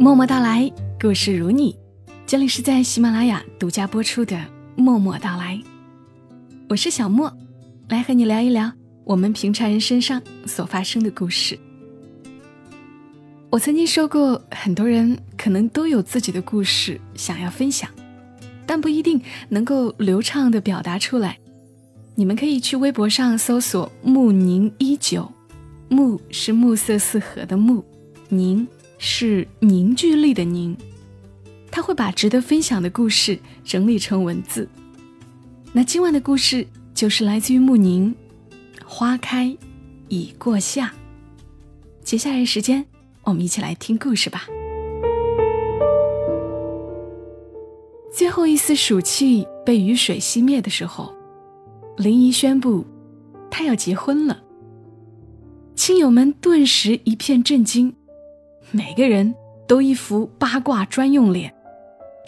默默到来，故事如你。这里是在喜马拉雅独家播出的《默默到来》，我是小莫，来和你聊一聊我们平常人身上所发生的故事。我曾经说过，很多人可能都有自己的故事想要分享，但不一定能够流畅的表达出来。你们可以去微博上搜索“暮宁一九”，暮是暮色四合的暮，宁。是凝聚力的凝，他会把值得分享的故事整理成文字。那今晚的故事就是来自于穆宁，《花开已过夏》。接下来时间，我们一起来听故事吧。最后一丝暑气被雨水熄灭的时候，林怡宣布，她要结婚了。亲友们顿时一片震惊。每个人都一副八卦专用脸，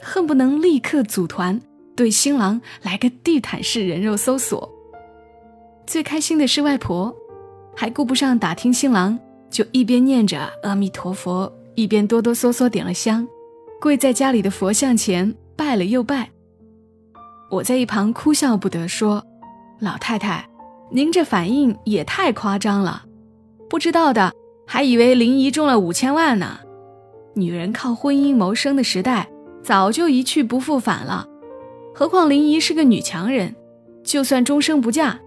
恨不能立刻组团对新郎来个地毯式人肉搜索。最开心的是外婆，还顾不上打听新郎，就一边念着阿弥陀佛，一边哆哆嗦嗦点了香，跪在家里的佛像前拜了又拜。我在一旁哭笑不得，说：“老太太，您这反应也太夸张了，不知道的。”还以为林姨中了五千万呢，女人靠婚姻谋生的时代早就一去不复返了。何况林姨是个女强人，就算终生不嫁，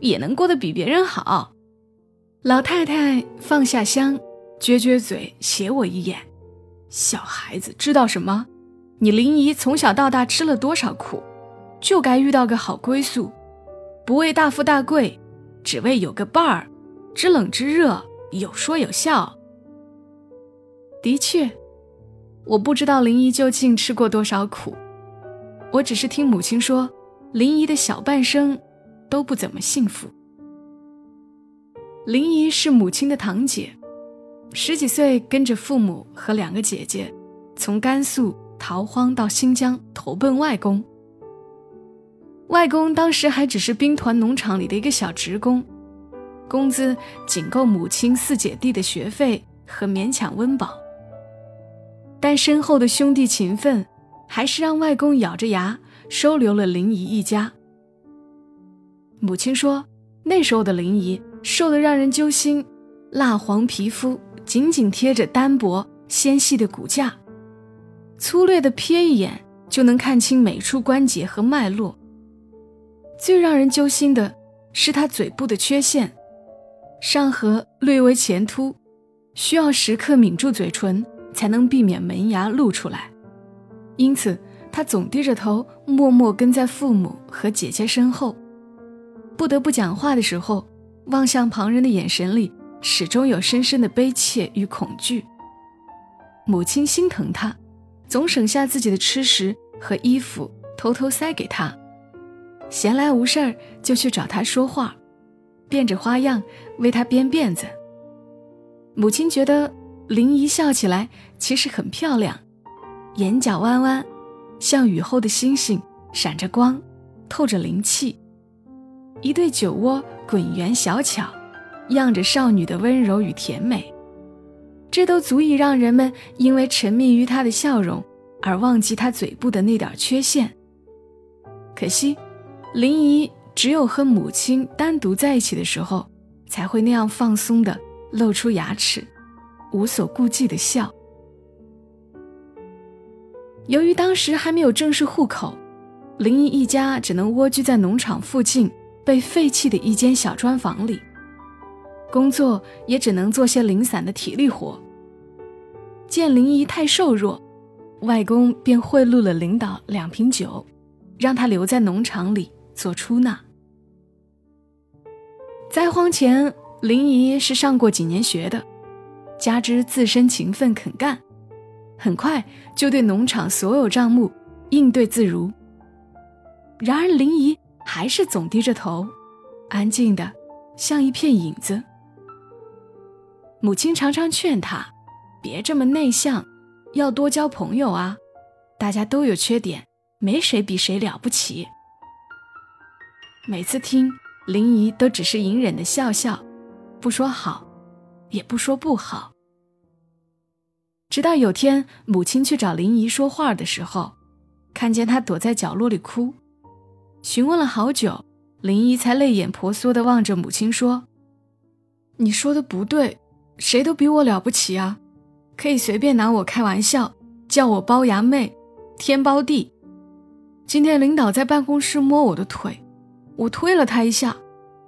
也能过得比别人好。老太太放下香，撅撅嘴，斜我一眼：“小孩子知道什么？你林姨从小到大吃了多少苦，就该遇到个好归宿，不为大富大贵，只为有个伴儿，知冷知热。”有说有笑。的确，我不知道林姨究竟吃过多少苦，我只是听母亲说，林姨的小半生都不怎么幸福。林姨是母亲的堂姐，十几岁跟着父母和两个姐姐，从甘肃逃荒到新疆投奔外公。外公当时还只是兵团农场里的一个小职工。工资仅够母亲四姐弟的学费和勉强温饱，但身后的兄弟情分，还是让外公咬着牙收留了林姨一家。母亲说，那时候的林姨瘦得让人揪心，蜡黄皮肤紧紧贴着单薄纤细的骨架，粗略的瞥一眼就能看清每处关节和脉络。最让人揪心的是她嘴部的缺陷。上颌略微前凸，需要时刻抿住嘴唇才能避免门牙露出来，因此他总低着头，默默跟在父母和姐姐身后。不得不讲话的时候，望向旁人的眼神里始终有深深的悲切与恐惧。母亲心疼他，总省下自己的吃食和衣服，偷偷塞给他。闲来无事儿就去找他说话。变着花样为他编辫子。母亲觉得林姨笑起来其实很漂亮，眼角弯弯，像雨后的星星，闪着光，透着灵气。一对酒窝滚圆小巧，漾着少女的温柔与甜美，这都足以让人们因为沉迷于她的笑容而忘记她嘴部的那点缺陷。可惜，林姨。只有和母亲单独在一起的时候，才会那样放松的露出牙齿，无所顾忌的笑。由于当时还没有正式户口，林毅一家只能蜗居在农场附近被废弃的一间小砖房里，工作也只能做些零散的体力活。见林姨太瘦弱，外公便贿赂了领导两瓶酒，让他留在农场里做出纳。灾荒前，林姨是上过几年学的，加之自身勤奋肯干，很快就对农场所有账目应对自如。然而，林姨还是总低着头，安静的像一片影子。母亲常常劝她，别这么内向，要多交朋友啊！大家都有缺点，没谁比谁了不起。每次听。林姨都只是隐忍的笑笑，不说好，也不说不好。直到有天，母亲去找林姨说话的时候，看见她躲在角落里哭，询问了好久，林姨才泪眼婆娑地望着母亲说：“你说的不对，谁都比我了不起啊，可以随便拿我开玩笑，叫我包牙妹，天包地。今天领导在办公室摸我的腿，我推了他一下，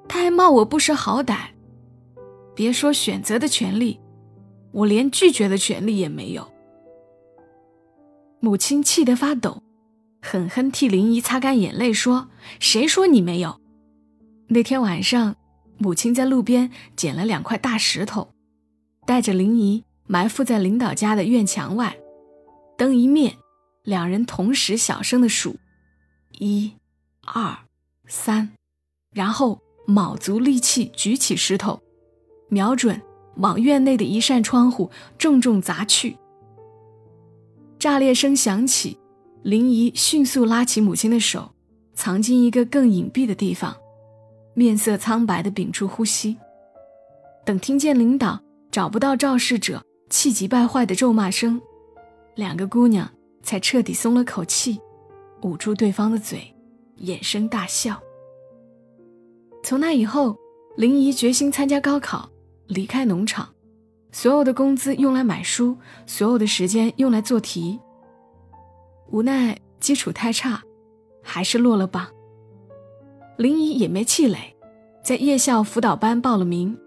他还骂我不识好歹。别说选择的权利。”我连拒绝的权利也没有。母亲气得发抖，狠狠替林姨擦干眼泪，说：“谁说你没有？”那天晚上，母亲在路边捡了两块大石头，带着林姨埋伏在领导家的院墙外。灯一灭，两人同时小声的数：“一、二、三”，然后卯足力气举起石头，瞄准。往院内的一扇窗户重重砸去，炸裂声响起，林姨迅速拉起母亲的手，藏进一个更隐蔽的地方，面色苍白的屏住呼吸。等听见领导找不到肇事者，气急败坏的咒骂声，两个姑娘才彻底松了口气，捂住对方的嘴，掩声大笑。从那以后，林姨决心参加高考。离开农场，所有的工资用来买书，所有的时间用来做题。无奈基础太差，还是落了榜。林姨也没气馁，在夜校辅导班报了名，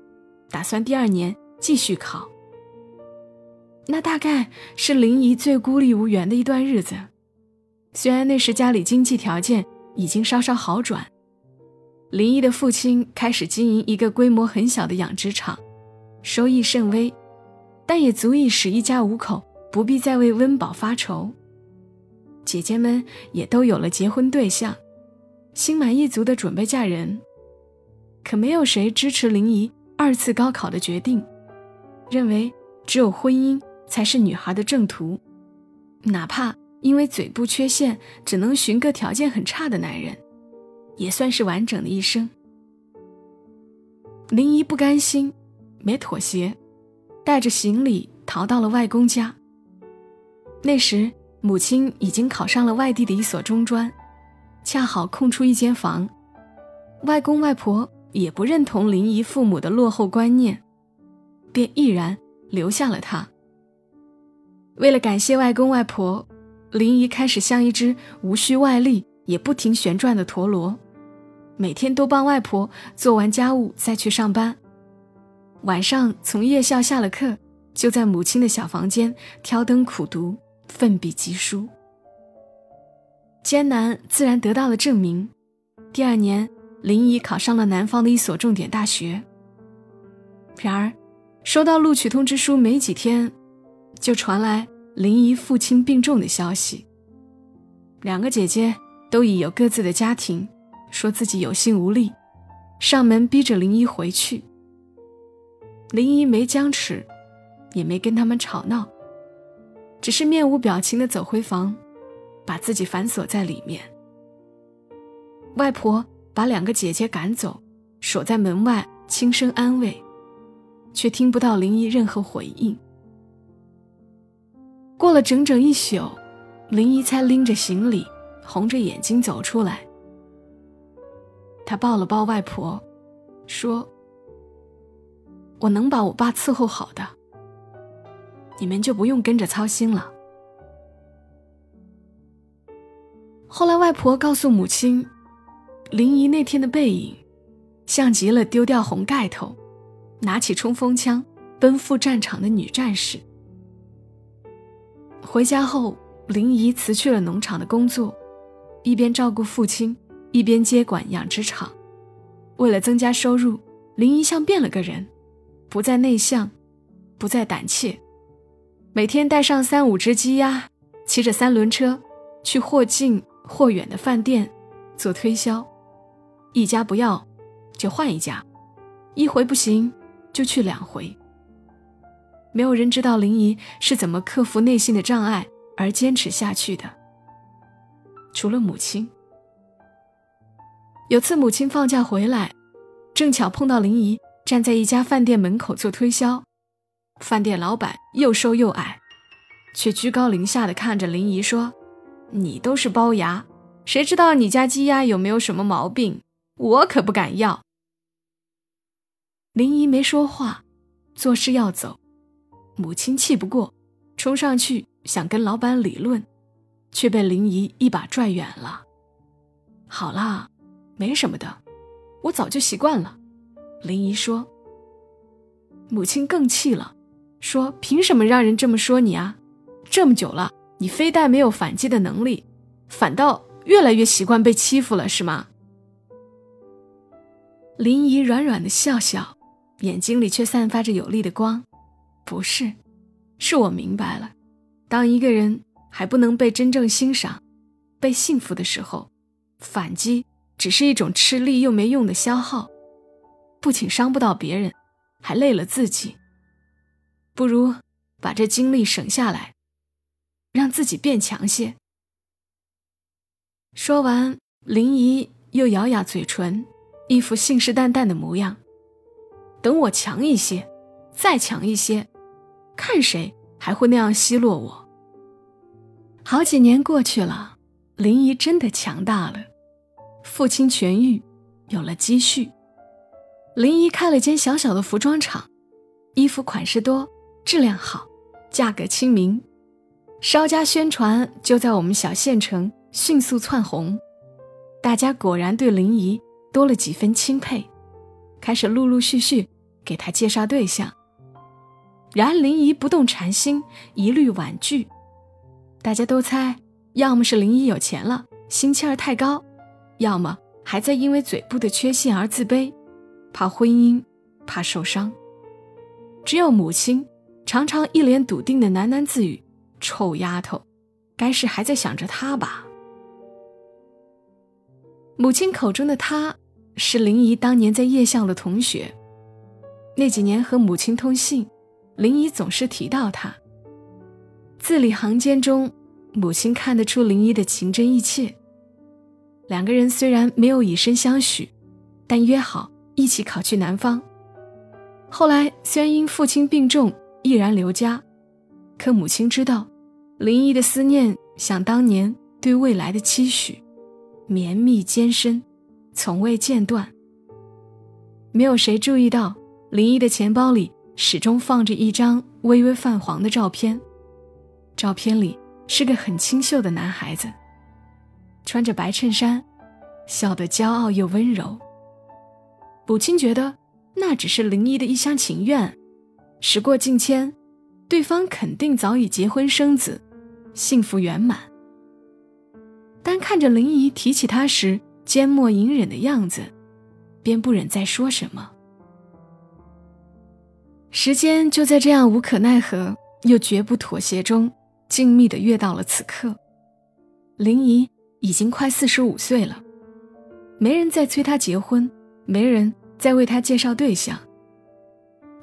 打算第二年继续考。那大概是林姨最孤立无援的一段日子。虽然那时家里经济条件已经稍稍好转，林姨的父亲开始经营一个规模很小的养殖场。收益甚微，但也足以使一家五口不必再为温饱发愁。姐姐们也都有了结婚对象，心满意足的准备嫁人。可没有谁支持林姨二次高考的决定，认为只有婚姻才是女孩的正途，哪怕因为嘴部缺陷只能寻个条件很差的男人，也算是完整的一生。林姨不甘心。没妥协，带着行李逃到了外公家。那时，母亲已经考上了外地的一所中专，恰好空出一间房。外公外婆也不认同林姨父母的落后观念，便毅然留下了她。为了感谢外公外婆，林姨开始像一只无需外力也不停旋转的陀螺，每天都帮外婆做完家务再去上班。晚上从夜校下了课，就在母亲的小房间挑灯苦读，奋笔疾书。艰难自然得到了证明。第二年，林姨考上了南方的一所重点大学。然而，收到录取通知书没几天，就传来林姨父亲病重的消息。两个姐姐都已有各自的家庭，说自己有心无力，上门逼着林姨回去。林姨没僵持，也没跟他们吵闹，只是面无表情的走回房，把自己反锁在里面。外婆把两个姐姐赶走，守在门外轻声安慰，却听不到林姨任何回应。过了整整一宿，林姨才拎着行李，红着眼睛走出来。她抱了抱外婆，说。我能把我爸伺候好的，你们就不用跟着操心了。后来，外婆告诉母亲，林姨那天的背影，像极了丢掉红盖头，拿起冲锋枪奔赴战场的女战士。回家后，林姨辞去了农场的工作，一边照顾父亲，一边接管养殖场。为了增加收入，林姨像变了个人。不再内向，不再胆怯，每天带上三五只鸡鸭，骑着三轮车去或近或远的饭店做推销，一家不要就换一家，一回不行就去两回。没有人知道林姨是怎么克服内心的障碍而坚持下去的，除了母亲。有次母亲放假回来，正巧碰到林姨。站在一家饭店门口做推销，饭店老板又瘦又矮，却居高临下的看着林姨说：“你都是包牙，谁知道你家鸡鸭有没有什么毛病？我可不敢要。”林姨没说话，作势要走。母亲气不过，冲上去想跟老板理论，却被林姨一把拽远了。好啦，没什么的，我早就习惯了。林姨说。母亲更气了，说：“凭什么让人这么说你啊？这么久了，你非但没有反击的能力，反倒越来越习惯被欺负了，是吗？”林姨软软的笑笑，眼睛里却散发着有力的光。不是，是我明白了，当一个人还不能被真正欣赏、被幸福的时候，反击只是一种吃力又没用的消耗，不仅伤不到别人，还累了自己。不如把这精力省下来，让自己变强些。说完，林姨又咬咬嘴唇，一副信誓旦旦的模样。等我强一些，再强一些。看谁还会那样奚落我？好几年过去了，林姨真的强大了，父亲痊愈，有了积蓄。林姨开了间小小的服装厂，衣服款式多，质量好，价格亲民，稍加宣传就在我们小县城迅速窜红。大家果然对林姨多了几分钦佩，开始陆陆续续给她介绍对象。然而林姨不动禅心，一律婉拒。大家都猜，要么是林姨有钱了，心气儿太高；要么还在因为嘴部的缺陷而自卑，怕婚姻，怕受伤。只有母亲常常一脸笃定的喃喃自语：“臭丫头，该是还在想着他吧？”母亲口中的他，是林姨当年在夜校的同学。那几年和母亲通信。林姨总是提到他，字里行间中，母亲看得出林姨的情真意切。两个人虽然没有以身相许，但约好一起考去南方。后来虽然因父亲病重毅然留家，可母亲知道，林姨的思念像当年对未来的期许，绵密艰深，从未间断。没有谁注意到林姨的钱包里。始终放着一张微微泛黄的照片，照片里是个很清秀的男孩子，穿着白衬衫，笑得骄傲又温柔。母亲觉得那只是林一的一厢情愿，时过境迁，对方肯定早已结婚生子，幸福圆满。但看着林姨提起他时缄默隐忍的样子，便不忍再说什么。时间就在这样无可奈何又绝不妥协中，静谧的跃到了此刻。林怡已经快四十五岁了，没人再催她结婚，没人再为她介绍对象，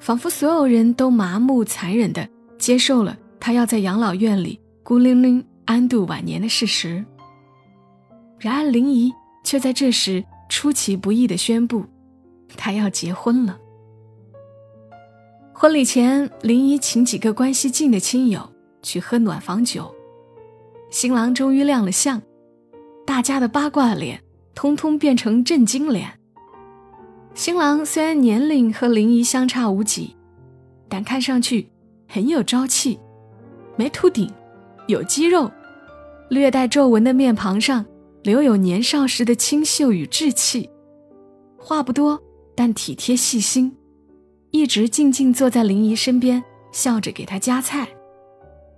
仿佛所有人都麻木残忍的接受了她要在养老院里孤零零安度晚年的事实。然而林怡却在这时出其不意的宣布，她要结婚了。婚礼前，林姨请几个关系近的亲友去喝暖房酒。新郎终于亮了相，大家的八卦脸通通变成震惊脸。新郎虽然年龄和林姨相差无几，但看上去很有朝气，没秃顶，有肌肉，略带皱纹的面庞上留有年少时的清秀与稚气。话不多，但体贴细心。一直静静坐在林姨身边，笑着给她夹菜，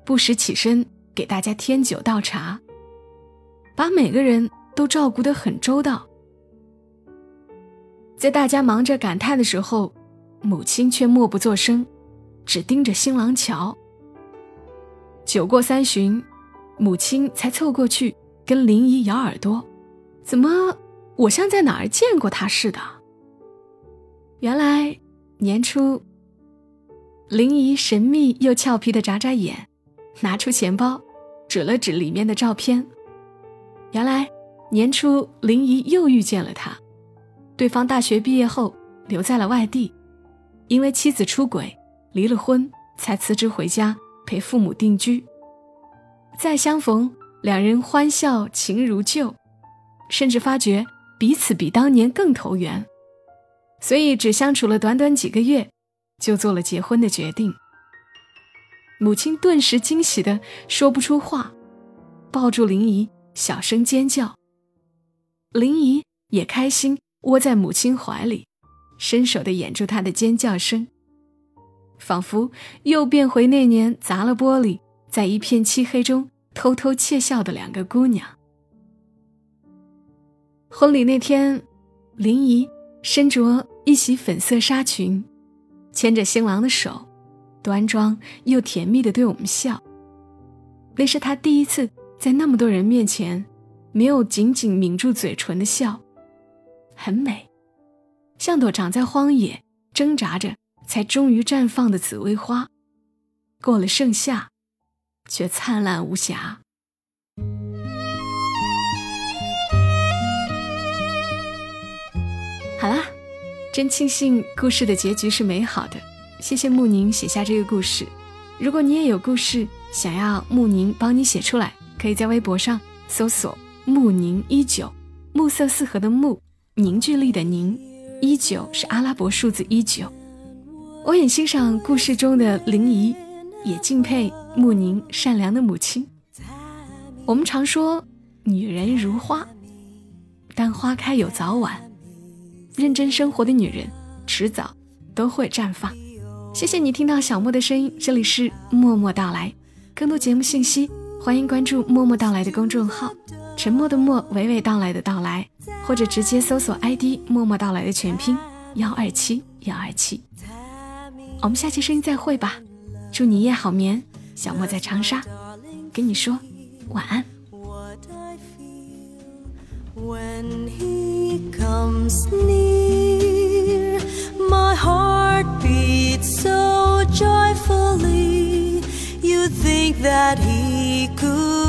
不时起身给大家添酒倒茶，把每个人都照顾得很周到。在大家忙着感叹的时候，母亲却默不作声，只盯着新郎瞧。酒过三巡，母亲才凑过去跟林姨咬耳朵：“怎么，我像在哪儿见过他似的？”原来。年初，林姨神秘又俏皮的眨眨眼，拿出钱包，指了指里面的照片。原来年初林姨又遇见了他，对方大学毕业后留在了外地，因为妻子出轨离了婚，才辞职回家陪父母定居。再相逢，两人欢笑情如旧，甚至发觉彼此比当年更投缘，所以只相处了短短几个月，就做了结婚的决定。母亲顿时惊喜的说不出话，抱住林姨，小声尖叫。林姨也开心，窝在母亲怀里，伸手的掩住她的尖叫声，仿佛又变回那年砸了玻璃，在一片漆黑中偷偷窃笑的两个姑娘。婚礼那天，林姨身着一袭粉色纱裙，牵着新郎的手，端庄又甜蜜的对我们笑。那是她第一次在那么多人面前。没有紧紧抿住嘴唇的笑，很美，像朵长在荒野挣扎着才终于绽放的紫薇花，过了盛夏，却灿烂无瑕。真庆幸故事的结局是美好的。谢谢慕宁写下这个故事。如果你也有故事想要慕宁帮你写出来，可以在微博上搜索。慕宁依旧，暮色四合的暮，凝聚力的凝，依旧是阿拉伯数字一九。我很欣赏故事中的林姨，也敬佩慕宁善良的母亲。我们常说女人如花，但花开有早晚，认真生活的女人迟早都会绽放。谢谢你听到小莫的声音，这里是默默到来。更多节目信息，欢迎关注默默到来的公众号。沉默的默，娓娓道来的到来，或者直接搜索 ID“ 默默到来”的全拼幺二七幺二七。我们下期声音再会吧，祝你夜好眠。小莫在长沙，跟你说晚安。When he comes near, my heart beats so joyfully. You think that he could.